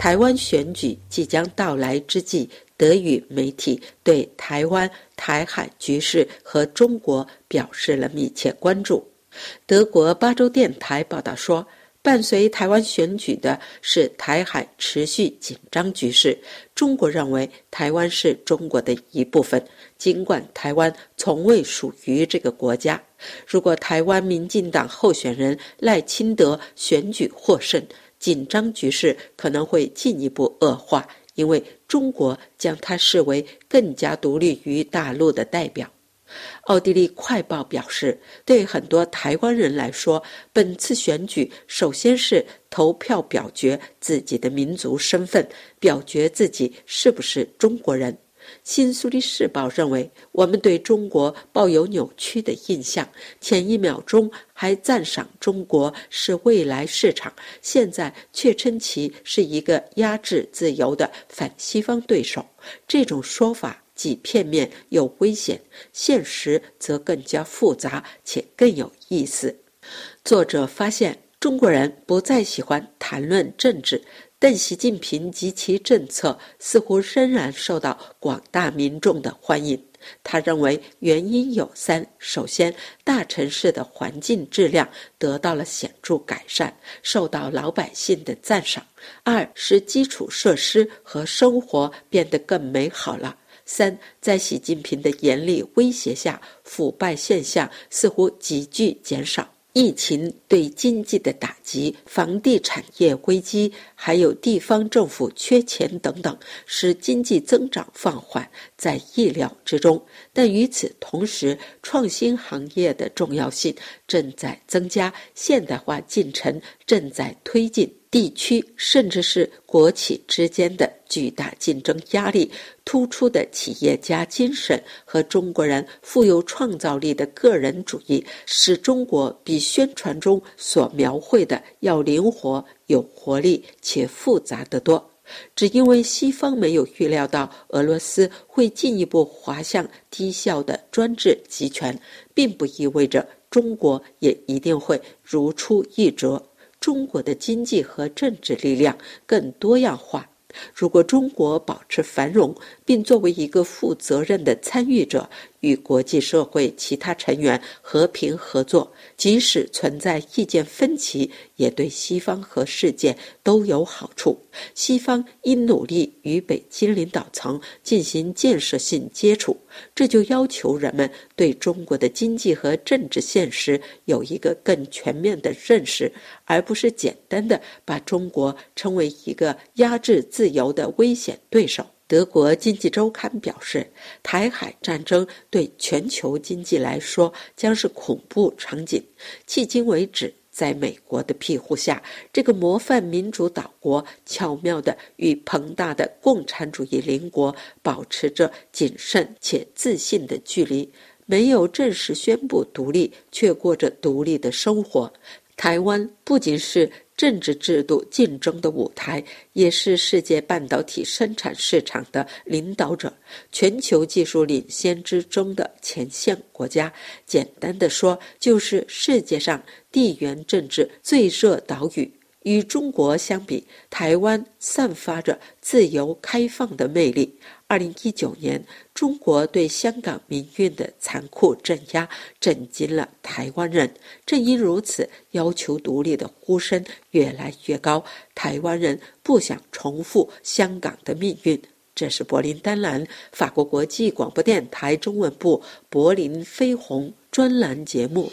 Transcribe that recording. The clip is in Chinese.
台湾选举即将到来之际，德语媒体对台湾、台海局势和中国表示了密切关注。德国巴州电台报道说。伴随台湾选举的是台海持续紧张局势。中国认为台湾是中国的一部分，尽管台湾从未属于这个国家。如果台湾民进党候选人赖清德选举获胜，紧张局势可能会进一步恶化，因为中国将它视为更加独立于大陆的代表。奥地利快报表示，对很多台湾人来说，本次选举首先是投票表决自己的民族身份，表决自己是不是中国人。新苏黎世报认为，我们对中国抱有扭曲的印象，前一秒钟还赞赏中国是未来市场，现在却称其是一个压制自由的反西方对手。这种说法。既片面又危险，现实则更加复杂且更有意思。作者发现，中国人不再喜欢谈论政治，但习近平及其政策似乎仍然受到广大民众的欢迎。他认为原因有三：首先，大城市的环境质量得到了显著改善，受到老百姓的赞赏；二是基础设施和生活变得更美好了。三，在习近平的严厉威胁下，腐败现象似乎急剧减少。疫情对经济的打击、房地产业危机，还有地方政府缺钱等等，使经济增长放缓，在意料之中。但与此同时，创新行业的重要性正在增加，现代化进程正在推进。地区甚至是国企之间的巨大竞争压力，突出的企业家精神和中国人富有创造力的个人主义，使中国比宣传中所描绘的要灵活、有活力且复杂得多。只因为西方没有预料到俄罗斯会进一步滑向低效的专制集权，并不意味着中国也一定会如出一辙。中国的经济和政治力量更多样化。如果中国保持繁荣，并作为一个负责任的参与者，与国际社会其他成员和平合作，即使存在意见分歧，也对西方和世界都有好处。西方应努力与北京领导层进行建设性接触，这就要求人们对中国的经济和政治现实有一个更全面的认识，而不是简单的把中国称为一个压制自由的危险对手。德国经济周刊表示，台海战争对全球经济来说将是恐怖场景。迄今为止，在美国的庇护下，这个模范民主岛国巧妙地与庞大的共产主义邻国保持着谨慎且自信的距离，没有正式宣布独立，却过着独立的生活。台湾不仅是。政治制度竞争的舞台，也是世界半导体生产市场的领导者，全球技术领先之中的前线国家。简单的说，就是世界上地缘政治最热岛屿。与中国相比，台湾散发着自由开放的魅力。二零一九年，中国对香港民运的残酷镇压震惊了台湾人。正因如此，要求独立的呼声越来越高。台湾人不想重复香港的命运。这是柏林丹兰法国国际广播电台中文部柏林飞鸿专栏节目。